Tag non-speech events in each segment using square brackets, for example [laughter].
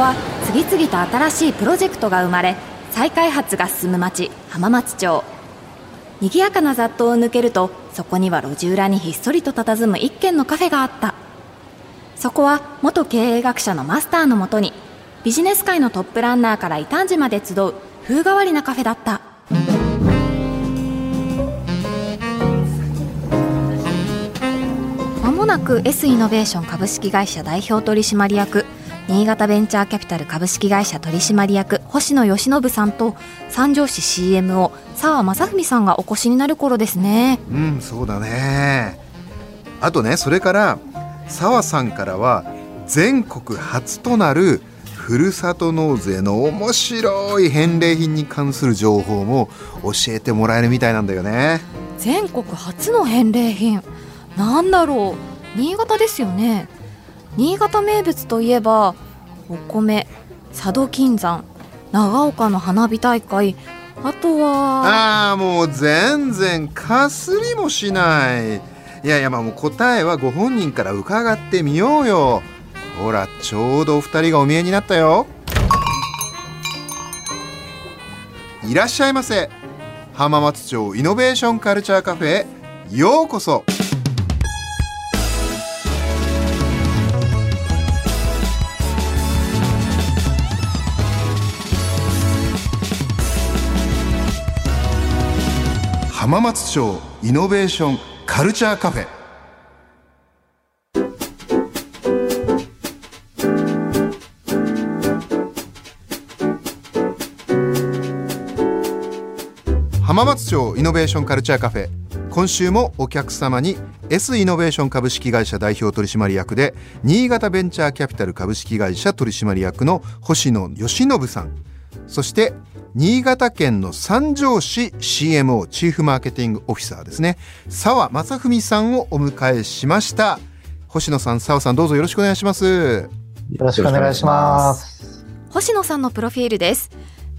は次々と新しいプロジェクトが生まれ再開発が進む町浜松町。賑やかな雑踏を抜けるとそこには路地裏にひっそりと佇む一軒のカフェがあった。そこは元経営学者のマスターのもとにビジネス界のトップランナーから異端児まで集う風変わりなカフェだった。まもなく S イノベーション株式会社代表取締役新潟ベンチャーキャピタル株式会社取締役星野義信さんと三条市 CMO 澤正文さんがお越しになる頃ですね。うんそうだね。あとねそれから澤さんからは全国初となるふるさと納税の面白い返礼品に関する情報も教えてもらえるみたいなんだよね。全国初の返礼品。なんだろう。新潟ですよね新潟名物といえばお米佐渡金山長岡の花火大会あとはああもう全然かすりもしない。いやいやまあもう答えはご本人から伺ってみようよ。ほらちょうどお二人がお見えになったよ。いらっしゃいませ。浜松町イノベーションカルチャーカフェへようこそ。浜松町イノベーションカルチャーカフェ。浜松町イノベーションカルチャーカフェ。今週もお客様に S イノベーション株式会社代表取締役で新潟ベンチャーキャピタル株式会社取締役の星野義信さん。そして新潟県の三条市 CMO チーフマーケティングオフィサーですね。澤正文さんをお迎えしました。星野さん澤さんどうぞよろしくお願いします。よろしくお願いします。星野さんのプロフィールです。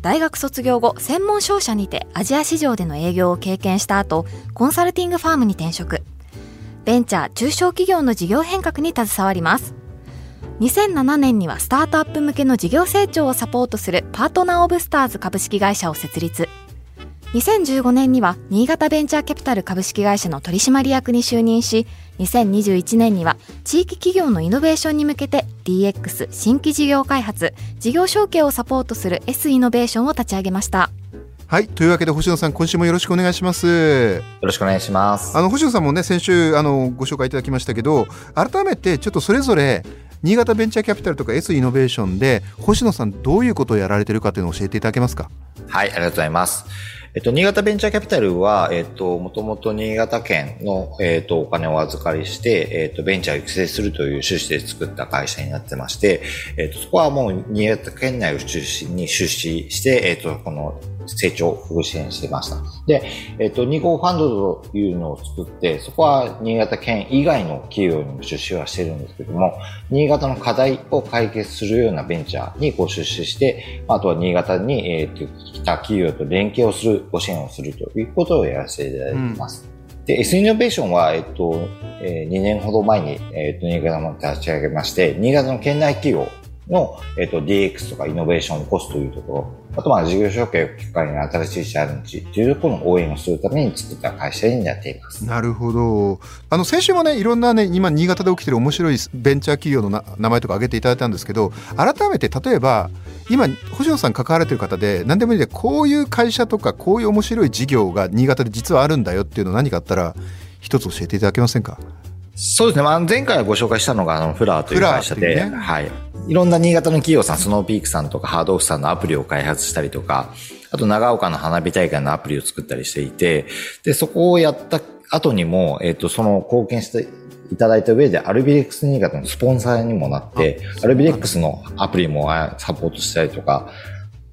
大学卒業後専門商社にてアジア市場での営業を経験した後コンサルティングファームに転職。ベンチャー中小企業の事業変革に携わります2007年にはスタートアップ向けの事業成長をサポートするパートナーオブスターズ株式会社を設立。2015年には新潟ベンチャーキャピタル株式会社の取締役に就任し2021年には地域企業のイノベーションに向けて DX 新規事業開発事業承継をサポートする S イノベーションを立ち上げました。はいというわけで星野さん今週もよろしくお願いします。よろしくお願いします。あの星野さんもね先週あのご紹介いただきましたけど改めてちょっとそれぞれ新潟ベンチャーキャピタルとか S イノベーションで星野さんどういうことをやられてるかというのを教えていただけますか？はいありがとうございます。えっと、新潟ベンチャーキャピタルは、えっと、もともと新潟県の、えっと、お金をお預かりして、えっと、ベンチャーを育成するという趣旨で作った会社になってまして、えっと、そこはもう新潟県内を中心に出資して、えっと、この成長を支援していました。で、えっと、2号ファンドというのを作って、そこは新潟県以外の企業にも出資はしてるんですけども、新潟の課題を解決するようなベンチャーにこう出資して、あとは新潟に、えっと、来た企業と連携をする、ご支援をするということをやらせていただいています。うん、で、S イノベーションは、えっと、えー、2年ほど前に、えっと、新潟も立ち上げまして、新潟の県内企業の、えっと、DX とかイノベーションを起こすというところ、あとまあ事業承継をきっかけに新しいチャレンジというところの応援をするために作った会社になっています。なるほど。あの先週もねいろんなね今新潟で起きてる面白いベンチャー企業のな名前とか挙げていただいたんですけど改めて例えば今星野さん関われてる方で何でもいいでこういう会社とかこういう面白い事業が新潟で実はあるんだよっていうの何かあったら一つ教えていただけませんか？そうですね。まあ、前回ご紹介したのが、あの、フラーという会社で、ね、はい。いろんな新潟の企業さん、スノーピークさんとかハードオフさんのアプリを開発したりとか、あと長岡の花火大会のアプリを作ったりしていて、で、そこをやった後にも、えっ、ー、と、その貢献していただいた上で、アルビレックス新潟のスポンサーにもなって、アルビレックスのアプリもサポートしたりとか、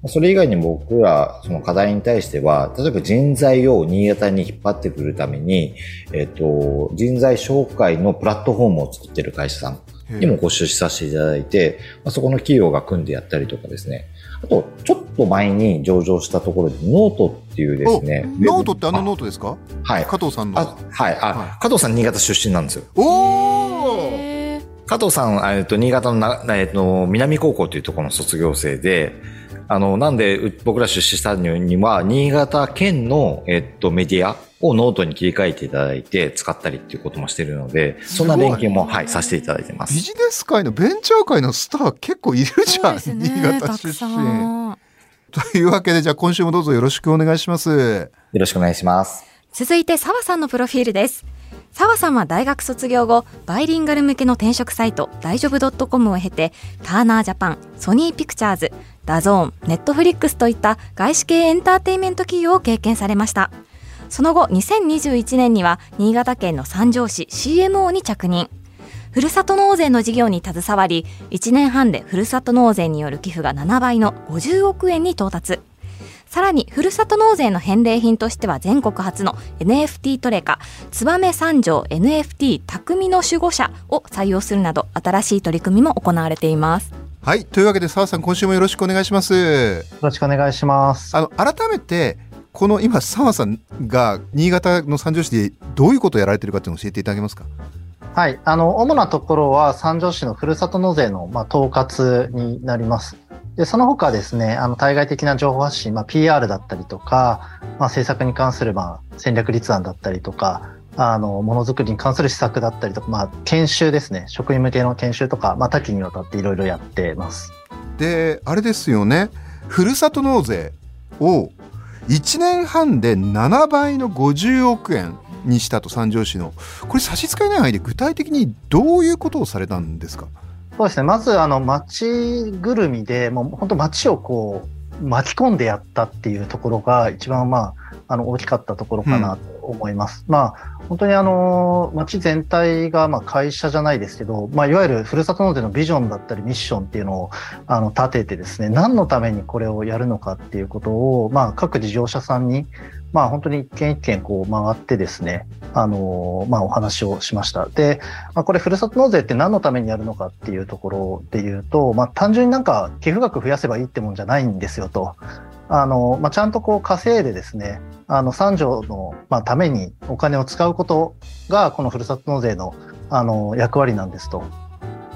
それ以外に僕ら、その課題に対しては、例えば人材を新潟に引っ張ってくるために、えっ、と、人材紹介のプラットフォームを作ってる会社さんにもご出資させていただいて、まあ、そこの企業が組んでやったりとかですね。あと、ちょっと前に上場したところで、ノートっていうですね。ノートってあのノートですか？はい。加藤さんの。はい。あ、はい、加藤さん新潟出身なんですよ。おー加藤さん、えっと、新潟のな、えっと、南高校というところの卒業生で、あの、なんで僕ら出資したのには、新潟県の、えっと、メディアをノートに切り替えていただいて使ったりっていうこともしてるので、そんな連携も、はい、させていただいてます。ビジネス界のベンチャー界のスター結構いるじゃん、ね新潟出身。たくさん [laughs] というわけで、じゃあ今週もどうぞよろしくお願いします。よろしくお願いします。続いて澤さんのプロフィールです澤さんは大学卒業後バイリンガル向けの転職サイト大丈夫 .com を経てターナージャパンソニーピクチャーズ DAZN ネットフリックスといった外資系エンターテインメント企業を経験されました。その後2021年には新潟県の三条市 CMO に着任。ふるさと納税の事業に携わり1年半でふるさと納税による寄付が7倍の50億円に到達。さらにふるさと納税の返礼品としては全国初の NFT トレカ燕三条 NFT 匠の守護者を採用するなど新しい取り組みも行われていますはい。というわけで、澤さん、今週もよろしくお願いします。よろしくお願いします。あの、改めて、この今、澤さんが新潟の三条市でどういうことをやられてるかっていうのを教えていただけますか？はい。あの、主なところは三条市のふるさと納税の、まあ、統括になります。で、その他ですね、あの、対外的な情報発信、まあ、PR だったりとか、まあ、政策に関する、まあ、戦略立案だったりとか、あの、ものづくりに関する施策だったりとか、まあ、研修ですね。職員向けの研修とか、まあ、多岐にわたっていろいろやってます。で、あれですよね。ふるさと納税を1年半で7倍の50億円にしたと三条市の。これ差し支えない範囲で具体的にどういうことをされたんですか？そうですね。まず、あの、街ぐるみで、もう本当街をこう、巻き込んでやったっていうところが一番、まあ、あの、大きかったところかなと思います。まあ、本当にあの、街全体が、まあ、会社じゃないですけど、まあ、いわゆるふるさと納税のビジョンだったりミッションっていうのを、あの、立ててですね、何のためにこれをやるのかっていうことを、まあ、各事業者さんに、まあ、本当に一軒一軒こう回ってですね、あの、まあ、お話をしました。で、まあ、これ、ふるさと納税って何のためにやるのかっていうところで言うと、まあ、単純になんか寄付額増やせばいいってもんじゃないんですよと。あの、まあ、ちゃんとこう稼いでですね、あの、三条の、まあ、ためにお金を使うことが、このふるさと納税の、あの、役割なんですと。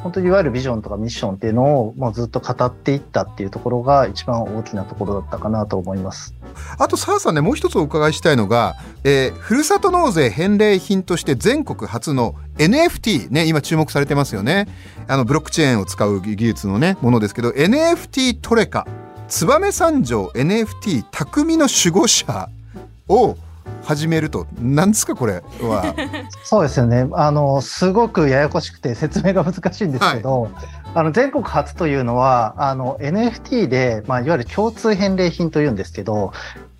本当にいわゆるビジョンとかミッションっていうのをもうずっと語っていったっていうところが一番大きなところだったかなと思います。あと澤さんねもう一つお伺いしたいのが、えーふるさと納税返礼品として全国初の NFT ね今注目されてますよねあのブロックチェーンを使う技術のねものですけど NFT トレカ燕三条 NFT 匠の守護者を始めると何ですかこれは [laughs] そうですよね。あの、すごくややこしくて説明が難しいんですけど、あの、全国初というのは、あの、NFT で、まあ、いわゆる共通返礼品というんですけど、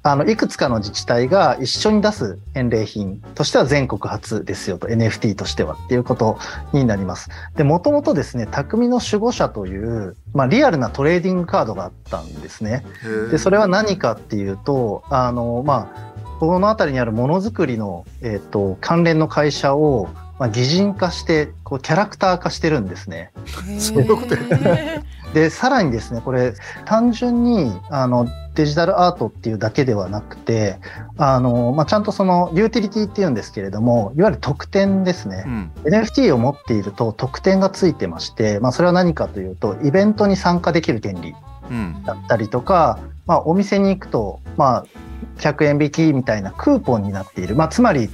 あの、いくつかの自治体が一緒に出す返礼品としては全国初ですよと、NFT としてはっていうことになります。で、もともとですね、匠の守護者という、まあ、リアルなトレーディングカードがあったんですね。で、それは何かっていうと、あの、まあ、この辺りにあるものづくりの、えっ、と、関連の会社を、まあ、擬人化して、こう、キャラクター化してるんですね。そういうことで、さらにですね、これ、単純に、あの、デジタルアートっていうだけではなくて、あの、まあ、ちゃんとその、ユーティリティっていうんですけれども、いわゆる特典ですね。うん NFT を持っていると特典がついてまして、まあ、それは何かというと、イベントに参加できる権利うんだったりとか、まあ、お店に行くと、まあ、100円引きみたいなクーポンになっている。まあ、つまり、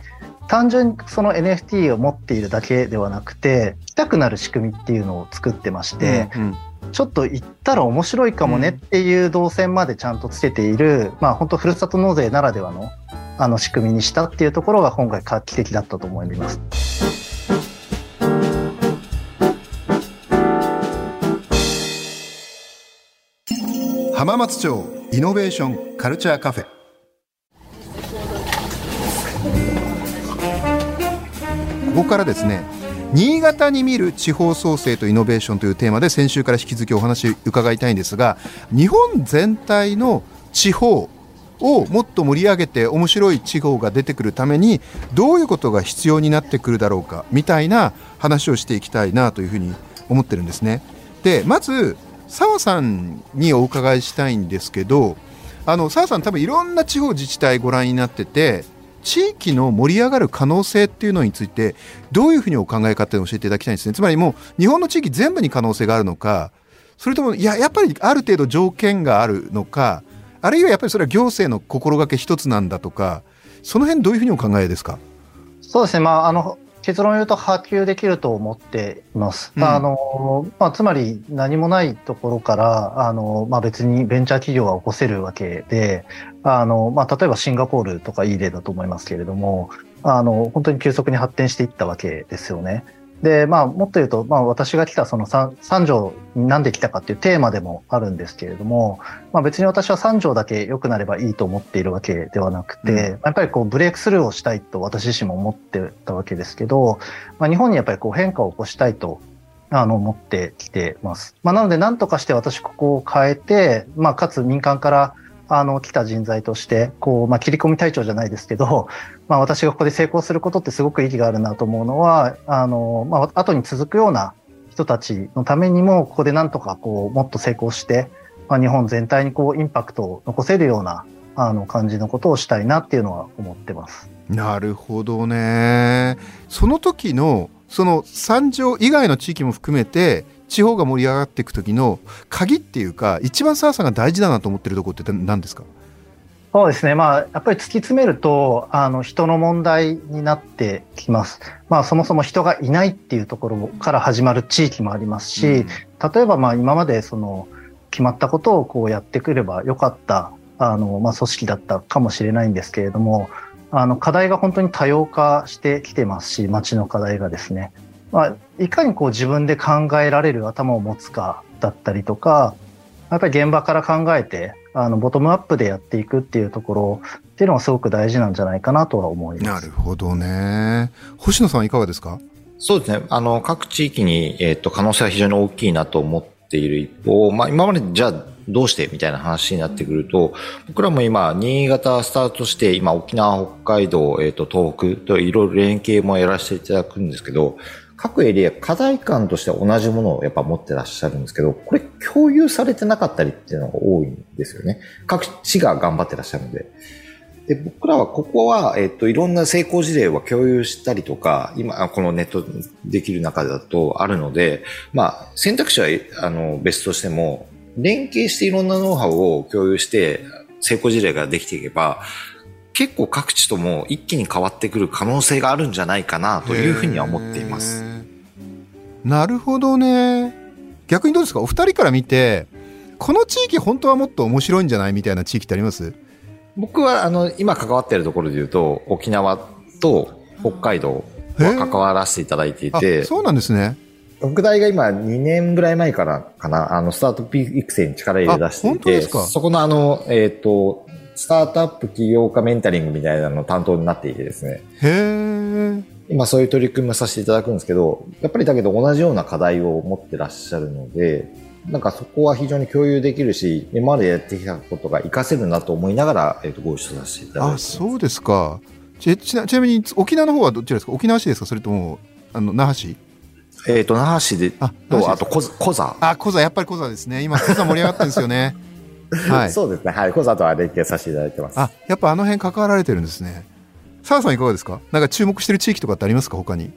単純にその NFT を持っているだけではなくて、来たくなる仕組みっていうのを作ってまして、うんちょっと行ったら面白いかもねっていう動線までちゃんとつけている、まあ本当ふるさと納税ならではのあの仕組みにしたっていうところが今回画期的だったと思います。浜松町イノベーションカルチャーカフェここからですね新潟に見る地方創生とイノベーションというテーマで先週から引き続きお話伺いたいんですが日本全体の地方をもっと盛り上げて面白い地方が出てくるためにどういうことが必要になってくるだろうかみたいな話をしていきたいなというふうに思ってるんですね。でまず澤さんにお伺いしたいんですけど澤さん多分いろんな地方自治体ご覧になってて地域の盛り上がる可能性っていうのについてどういうふうにお考えかっていうのを教えていただきたいんですね。つまりもう日本の地域全部に可能性があるのかそれともいややっぱりある程度条件があるのかあるいはやっぱりそれは行政の心がけ一つなんだとかその辺どういうふうにお考えですか？そうですね、まあ、あの結論を言うと波及できると思っています。うん、あのまあ、つまり何もないところからあの、まあ、別にベンチャー企業は起こせるわけであの、まあ、例えばシンガポールとかいい例だと思いますけれどもあの本当に急速に発展していったわけですよね。で、まあ、もっと言うと、まあ、私が来たその三三条になんで来たかっていうテーマでもあるんですけれども、まあ、別に私は三条だけ良くなればいいと思っているわけではなくて、うん、やっぱりこうブレイクスルーをしたいと私自身も思ってたわけですけど、まあ、日本にやっぱりこう変化を起こしたいとあの、思ってきてます。まあ、なので、何とかして私ここを変えて、まあ、かつ民間からあの、来た人材として、こう、まあ、切り込み隊長じゃないですけど、[laughs] まあ、私がここで成功することってすごく意義があるなと思うのは、あの、まあ、後に続くような人たちのためにも、ここでなんとか、こう、もっと成功して、まあ、日本全体にこう、インパクトを残せるような、あの、感じのことをしたいなっていうのは思ってます。なるほどね。その時の、その三条以外の地域も含めて地方が盛り上がっていく時の鍵っていうか一番澤さんが大事だなと思ってるところって何ですか？そうですね、まあ、やっぱり突き詰めるとあの人の問題になってきます。まあ、そもそも人がいないっていうところから始まる地域もありますし、うん、例えばまあ今までその決まったことをこうやってくればよかったあの、まあ、組織だったかもしれないんですけれどもあの課題が本当に多様化してきてますし町の課題がですね。まあ、いかにこう自分で考えられる頭を持つかだったりとか、やっぱり現場から考えて、あの、ボトムアップでやっていくっていうところっていうのはすごく大事なんじゃないかなとは思います。なるほどね。星野さんいかがですか？そうですね。あの、各地域に、えっ、ー、と、可能性は非常に大きいなと思っている一方、まあ、今までじゃあ、どうしてみたいな話になってくると、僕らも今、新潟スタートして、今、沖縄、北海道、えっ、ー、と、東北といろいろ連携もやらせていただくんですけど、各エリア課題感として同じものをやっぱ持ってらっしゃるんですけど、これ共有されてなかったりっていうのが多いんですよね。各地が頑張ってらっしゃるので。で、僕らはここは、えっと、いろんな成功事例は共有したりとか、今、このネットできる中だとあるので、まあ、選択肢は、あの、別としても、連携していろんなノウハウを共有して、成功事例ができていけば、結構各地とも一気に変わってくる可能性があるんじゃないかなというふうには思っています。なるほどね。逆にどうですか？お二人から見て、この地域本当はもっと面白いんじゃないみたいな地域ってあります？僕はあの今関わっているところで言うと沖縄と北海道は関わらせていただいていてそうなんですね。北大が今2年ぐらい前からかなあのスタートピ育成に力入れ出していてそこのあのえっ、ー、とスタートアップ起業家メンタリングみたいなの担当になっていてですね。へ今そういう取り組みをさせていただくんですけど、やっぱりだけど同じような課題を持ってらっしゃるので、なんかそこは非常に共有できるし、今までやってきたことが活かせるなと思いながら、えっ、ー、と、ご一緒させていただいてあ、そうですか。ちちなちなみに沖縄の方はどちらですか？沖縄市ですか？それとも、あの、那覇市？えっ、ー、と、那覇市で、あと、あと、コザ。あ、コザ、やっぱりコザですね。今、コザ盛り上がったんですよね。はい、[laughs] そうですね。はい。コザとは連携させていただいてます。あ、やっぱあの辺関わられてるんですね。澤さんいかがですか？なんか注目してる地域とかってありますか？他に。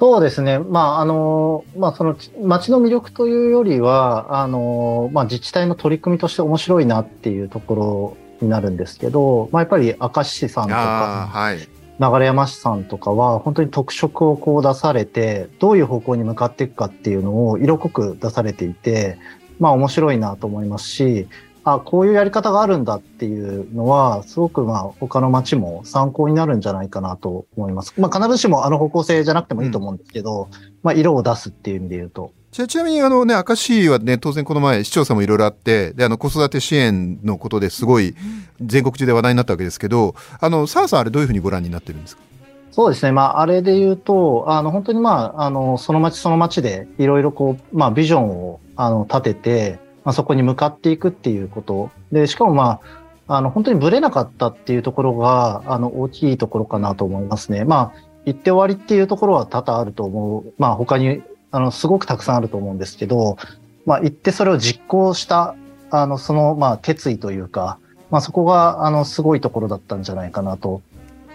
そうですね。まあ、あの、まあ、その、町の魅力というよりは、あの、まあ、自治体の取り組みとして面白いなっていうところになるんですけど、まあ、やっぱり明石市さんとか、はい、流山市さんとかは、本当に特色をこう出されて、どういう方向に向かっていくかっていうのを色濃く出されていて、まあ面白いなと思いますし、あこういうやり方があるんだっていうのは、すごくまあ他の町も参考になるんじゃないかなと思います。まあ必ずしもあの方向性じゃなくてもいいと思うんですけど、うん、まあ色を出すっていう意味で言うと。ちちなみにあのね、明石はね、当然この前市長さんもいろいろあって、で、あの子育て支援のことですごい全国中で話題になったわけですけど、あの、澤さんあれどういうふうにご覧になってるんですか？そうですね。まあ、あれで言うと、あの、本当にまあ、あの、その町その町でいろいろこう、まあ、ビジョンを、あの、立てて、まあ、そこに向かっていくっていうこと。で、しかもまあ、あの、本当にブレなかったっていうところが、あの、大きいところかなと思いますね。まあ、行って終わりっていうところは多々あると思う。まあ、他に、あの、すごくたくさんあると思うんですけど、まあ、行ってそれを実行した、あの、その、まあ、決意というか、まあ、そこが、あの、すごいところだったんじゃないかなと、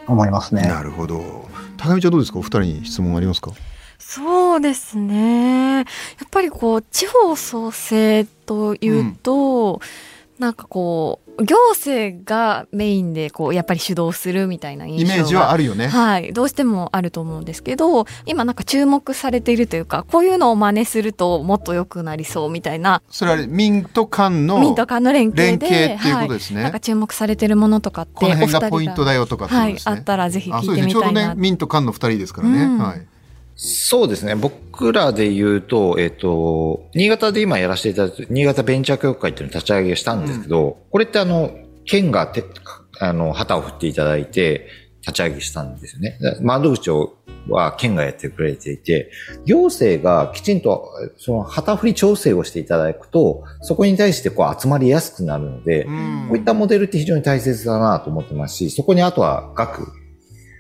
思いますね。なるほど。高見ちゃんどうですか？お二人に質問ありますか？そうですね。やっぱりこう、地方創生というと、うんなんかこう、行政がメインでこう、やっぱり主導するみたいな。イメージはあるよね。はい。どうしてもあると思うんですけど、今なんか注目されているというか、こういうのを真似するともっと良くなりそうみたいな。それは民と官の民と官の連携で。連携っていうことですね。はい、なんか注目されてるものとかって。この辺がポイントだよとかね。はい。あったらぜひ聞いてみたいな。ちょうどね、民と官の二人ですからね。うん、はい。そうですね。僕らで言うと、えっ、と、新潟で今やらせていただいて、新潟ベンチャー協会っていうのを立ち上げしたんですけど、うん、これってあの、県がて、あの、旗を振っていただいて、立ち上げしたんですよね。窓口は県がやってくれていて、行政がきちんとその旗振り調整をしていただくと、そこに対してこう集まりやすくなるので、うん、こういったモデルって非常に大切だなと思ってますし、そこにあとは学、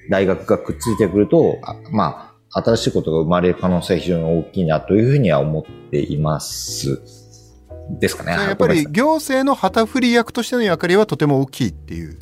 大学がくっついてくると、まあ、新しいことが生まれる可能性は非常に大きいなというふうには思っています。ですかね。やっぱり行政の旗振り役としての役割はとても大きいっていう。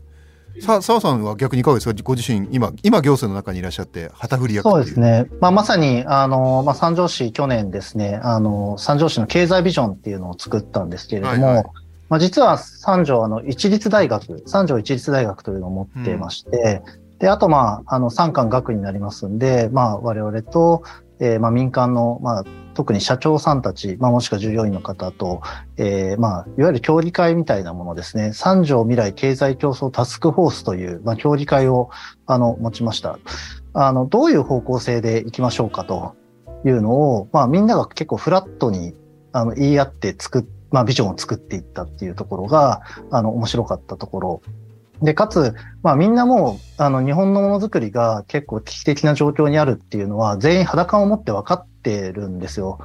さ澤さんは逆にいかがですか？ご自身今今行政の中にいらっしゃって旗振り役そうですね、まあ、まさにあの、まあ、三条市去年ですねあの三条市の経済ビジョンっていうのを作ったんですけれども、はいはい、まあ、実は三条あの一律大学三条一律大学というのを持ってまして、うんで、あと、まあ、あの、三官学になりますんで、まあ、我々と、えー、まあ、民間の、まあ、特に社長さんたち、まあ、もしくは従業員の方と、えー、まあ、いわゆる協議会みたいなものですね、三条未来経済競争タスクフォースという、まあ、協議会を、あの、持ちました。あの、どういう方向性でいきましょうかというのを、まあ、みんなが結構フラットに、あの、言い合って作っまあ、ビジョンを作っていったっていうところが、あの、面白かったところで、かつ、まあみんなもう、あの、日本のものづくりが結構危機的な状況にあるっていうのは、全員裸を持って分かってるんですよ。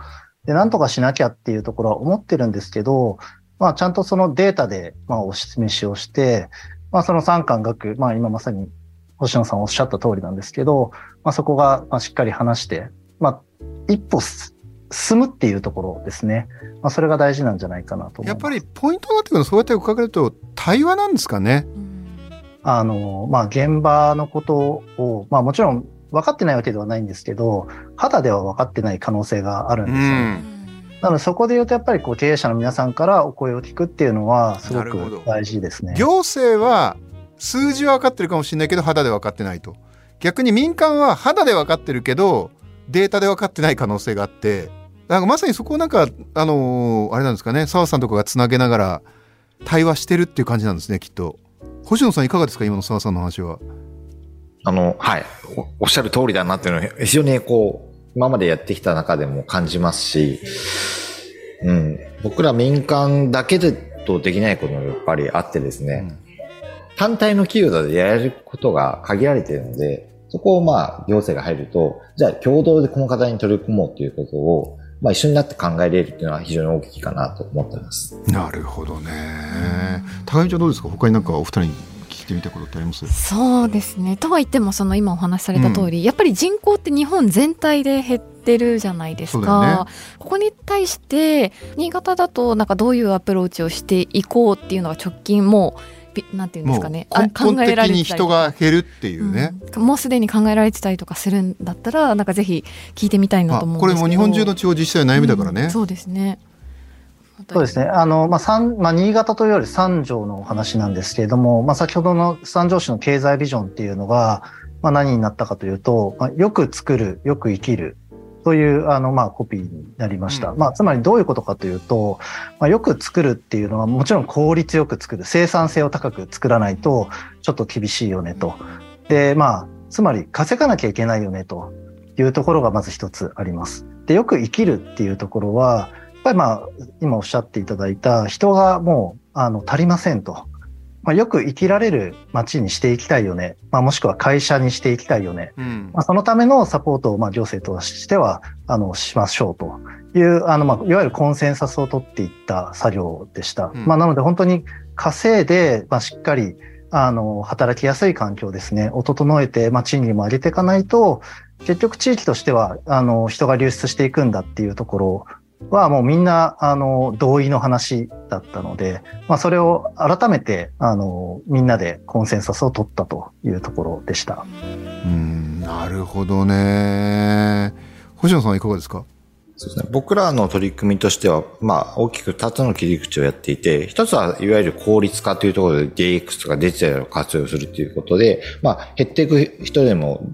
で、なんとかしなきゃっていうところは思ってるんですけど、まあちゃんとそのデータで、まあお示しをして、まあその三巻学、まあ今まさに星野さんおっしゃった通りなんですけど、まあそこが、まあ、しっかり話して、まあ一歩進むっていうところですね。まあそれが大事なんじゃないかなとやっぱりポイントになってくるのそうやって伺えると対話なんですかね。うあの、まあ、現場のことを、まあ、もちろん分かってないわけではないんですけど、肌では分かってない可能性があるんですよ、ね。なのでそこで言うとやっぱりこう経営者の皆さんからお声を聞くっていうのはすごく大事ですね。行政は数字は分かってるかもしれないけど肌で分かってないと。逆に民間は肌で分かってるけどデータで分かってない可能性があって、なんかまさにそこをなんか、あのー、あれなんですかね、澤さんとかがつなげながら対話してるっていう感じなんですね、きっと。星野さんいかがですか？今の澤さんの話は。あの、はいお。おっしゃる通りだなっていうのは、非常にこう、今までやってきた中でも感じますし、うん。僕ら民間だけでとできないこともやっぱりあってですね、うん、単体の企業でやれることが限られているので、そこをまあ行政が入ると、じゃあ共同でこの課題に取り組もうということを、まあ一緒になって考えれるっていうのは非常に大きいかなと思ってます。なるほどね。高見ちゃんどうですか？他になんかお二人に聞いてみたことってあります？そうですね。とは言ってもその今お話しされた通り、うん、やっぱり人口って日本全体で減ってるじゃないですか、ね、ここに対して新潟だとなんかどういうアプローチをしていこうっていうのが直近もうなんていうんですかね。考えられて人が減るっていう。ね、うん、もうすでに考えられてたりとかするんだったらなんかぜひ聞いてみたいなと思うんですけど、これも日本中の地方自治体の悩みだからね、うん、そうですね。そうですね。あの、まあ、三、まあ、新潟というより三条のお話なんですけれども、まあ、先ほどの三条市の経済ビジョンっていうのが、まあ、何になったかというと、まあ、よく作る、よく生きる、という、あの、まあ、コピーになりました。うん、まあ、つまりどういうことかというと、まあ、よく作るっていうのは、もちろん効率よく作る、生産性を高く作らないと、ちょっと厳しいよねと。で、まあ、つまり稼がなきゃいけないよねというところがまず一つあります。で、よく生きるっていうところは、やっぱりまあ、今おっしゃっていただいた人がもう、あの、足りませんと。まあ、よく生きられる街にしていきたいよね。まあ、もしくは会社にしていきたいよね。うん、まあ、そのためのサポートを、まあ、行政としては、あの、しましょうという、あの、まあ、いわゆるコンセンサスを取っていった作業でした。うん、まあ、なので本当に稼いで、まあ、しっかり、あの、働きやすい環境ですね、を整えて、まあ、賃金も上げていかないと、結局地域としては、あの、人が流出していくんだっていうところはもうみんな、あの、同意の話だったので、まあ、それを改めて、あの、みんなでコンセンサスを取ったというところでした。うん、なるほどね。星野さんはいかがですか？そうですね。僕らの取り組みとしては、まあ、大きく2つの切り口をやっていて、一つはいわゆる効率化というところで DX とかデジタルを活用するということで、まあ、減っていく人でも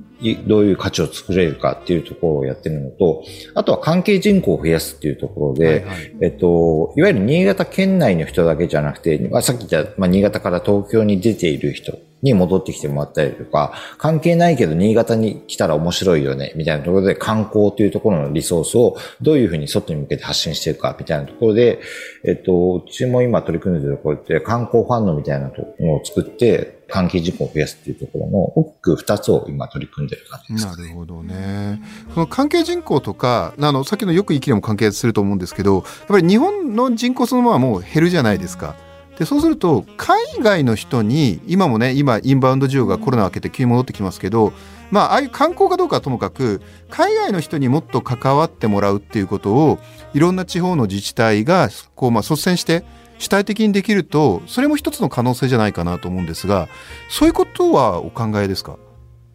どういう価値を作れるかっていうところをやってるのと、あとは関係人口を増やすっていうところで、はいはい、えっと、いわゆる新潟県内の人だけじゃなくて、まあ、さっき言った、まあ、新潟から東京に出ている人に戻ってきてもらったりとか、関係ないけど新潟に来たら面白いよね、みたいなところで観光というところのリソースをどういうふうに外に向けて発信していくか、みたいなところで、えっと、うちも今取り組んでるところって観光ファンドみたいなのを作って、関係事項を増やすっていうところの大きく二つを今取り組んでる感じです、ね、なるほどね。その関係人口とか、あの、さっきのよく生きでも関係すると思うんですけど、やっぱり日本の人口そのままもう減るじゃないですか。でそうすると海外の人に今もね今インバウンド需要がコロナ明けて急に戻ってきますけどまあああいう観光かどうかはともかく海外の人にもっと関わってもらうっていうことをいろんな地方の自治体がこうまあ率先して主体的にできるとそれも一つの可能性じゃないかなと思うんですがそういうことはお考えですか？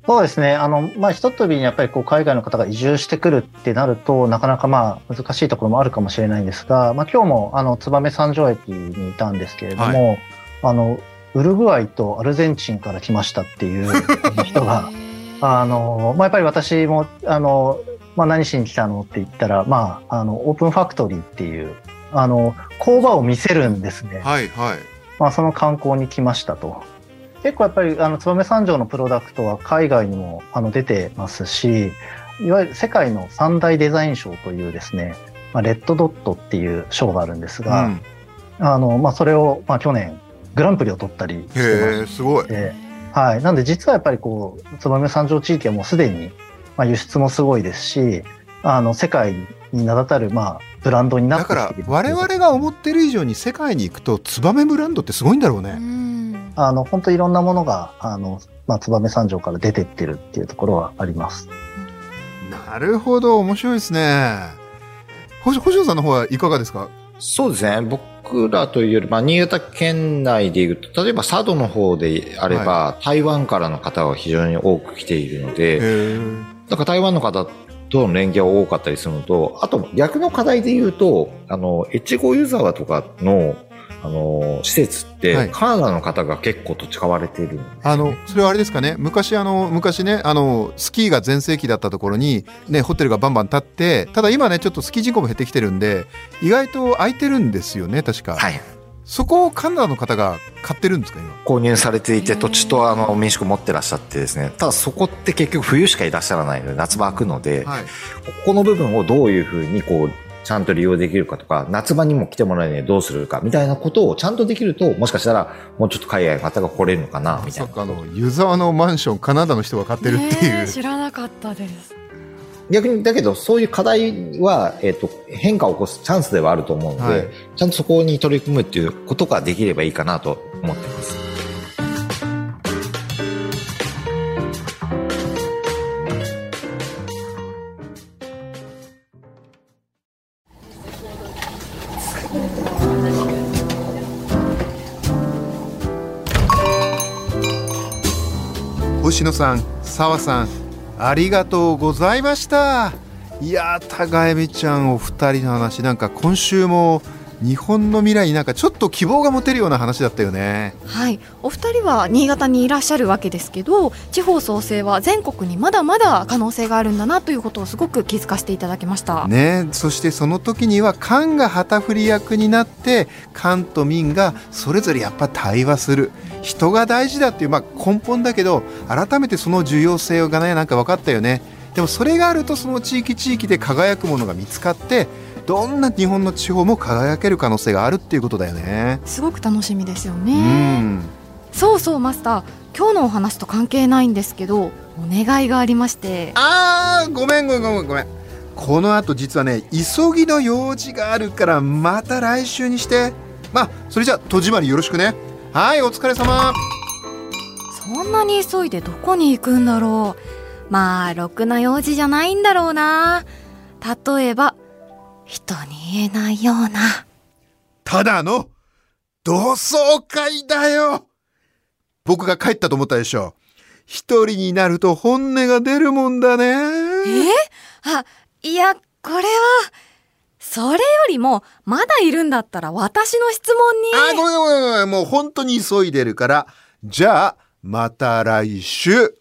そうですね。あの、まあ、ひとたびにやっぱりこう海外の方が移住してくるってなると、なかなかまあ難しいところもあるかもしれないんですが、まあ、今日もあの、燕三条駅にいたんですけれども、はい、あの、ウルグアイとアルゼンチンから来ましたっていう [laughs] 人が、あの、まあ、やっぱり私も、あの、まあ、何しに来たのって言ったら、まあ、あの、オープンファクトリーっていう、あの、工場を見せるんですね。はいはい。まあ、その観光に来ましたと。結構やっぱり、あの、燕三条のプロダクトは海外にも、あの、出てますし、いわゆる世界の三大デザイン賞というですね、まあ、レッドドットっていう賞があるんですが、うん、あの、まあ、それを、まあ、去年、グランプリを取ったりしてまして、すごい。はい。なんで実はやっぱりこう、燕三条地域はもうすでに、まあ、輸出もすごいですし、あの、世界に名だたる、まあ、ブランドになってだから我々が思ってる以上に世界に行くとツバメブランドってすごいんだろうね。あの本当いろんなものがあの、まあ、燕三条から出てってるっていうところはあります。なるほど面白いですね。星野さんの方はいかがですか？そうですね。僕らというより、まあ、新潟県内でいうと、例えば佐渡の方であれば、はい、台湾からの方が非常に多く来ているので、だから台湾の方との連携は多かったりするのと、あと逆の課題で言うと、あの、越後湯沢とかの、あの、施設って、カナダの方が結構土地買われている、ねあの、それはあれですかね、昔あの、昔ね、あの、スキーが全盛期だったところに、ね、ホテルがバンバン建って、ただ今ね、ちょっとスキー人口も減ってきてるんで、意外と空いてるんですよね、確か。はい。そこをカナダの方が買ってるんですか今？購入されていて土地とあの民宿持ってらっしゃってですねただそこって結局冬しかいらっしゃらないので夏場開くので、はい、ここの部分をどういうふうにこうちゃんと利用できるかとか、夏場にも来てもらえないどうするかみたいなことをちゃんとできると、もしかしたらもうちょっと海外の方が来れるのかなみたいな。あの、湯沢のマンション、カナダの人が買ってるっていう。知らなかったです。逆に、だけど、そういう課題は、えっ、ー、と、変化を起こすチャンスではあると思うので、はい、ちゃんとそこに取り組むっていうことができればいいかなと思ってます。星野さん、澤さん、ありがとうございました。いやー高江美ちゃんお二人の話なんか今週も日本の未来になんかちょっと希望が持てるような話だったよね。はい。お二人は新潟にいらっしゃるわけですけど地方創生は全国にまだまだ可能性があるんだなということをすごく気づかせていただきました。ね。そしてその時には官が旗振り役になって官と民がそれぞれやっぱ対話する。人が大事だっていう、まあ、根本だけど改めてその重要性がねなんか分かったよね。でもそれがあるとその地域地域で輝くものが見つかってどんな日本の地方も輝ける可能性があるっていうことだよね。すごく楽しみですよね。そうそうマスター。今日のお話と関係ないんですけどお願いがありまして。あーごめんごめんごめんごめん。この後実はね急ぎの用事があるからまた来週にして。まあそれじゃ戸締まりよろしくね。はいお疲れ様。そんなに急いでどこに行くんだろう。まあろくな用事じゃないんだろうな。例えば人に言えないような。ただの同窓会だよ僕が帰ったと思ったでしょ一人になると本音が出るもんだね。え？あ、いや、これは、それよりも、まだいるんだったら私の質問に。あ、ごめんごめんごめん。もう本当に急いでるから。じゃあ、また来週。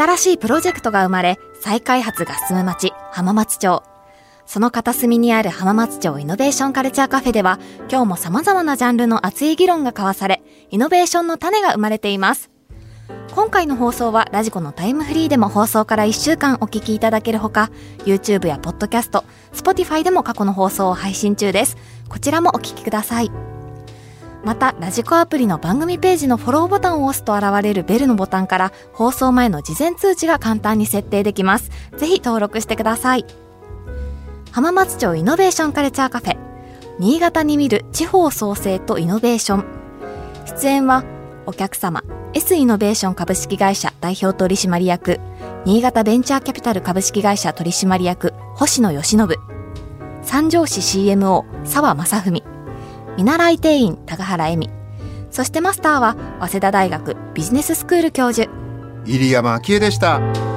新しいプロジェクトが生まれ、再開発が進む町、浜松町。その片隅にある浜松町イノベーションカルチャーカフェでは、今日も様々なジャンルの熱い議論が交わされ、イノベーションの種が生まれています。今回の放送はラジコのタイムフリーでも放送から1週間お聞きいただけるほか、YouTube や Podcast、Spotify でも過去の放送を配信中です。こちらもお聞きください。また、ラジコアプリの番組ページのフォローボタンを押すと現れるベルのボタンから放送前の事前通知が簡単に設定できます。ぜひ登録してください。浜松町イノベーションカルチャーカフェ。新潟に見る地方創生とイノベーション。出演は、お客様、S イノベーション株式会社代表取締役、新潟ベンチャーキャピタル株式会社取締役、星野義信。三条市 CMO、沢正文。見習い定員高原恵美そしてマスターは早稲田大学ビジネススクール教授入山明恵でした。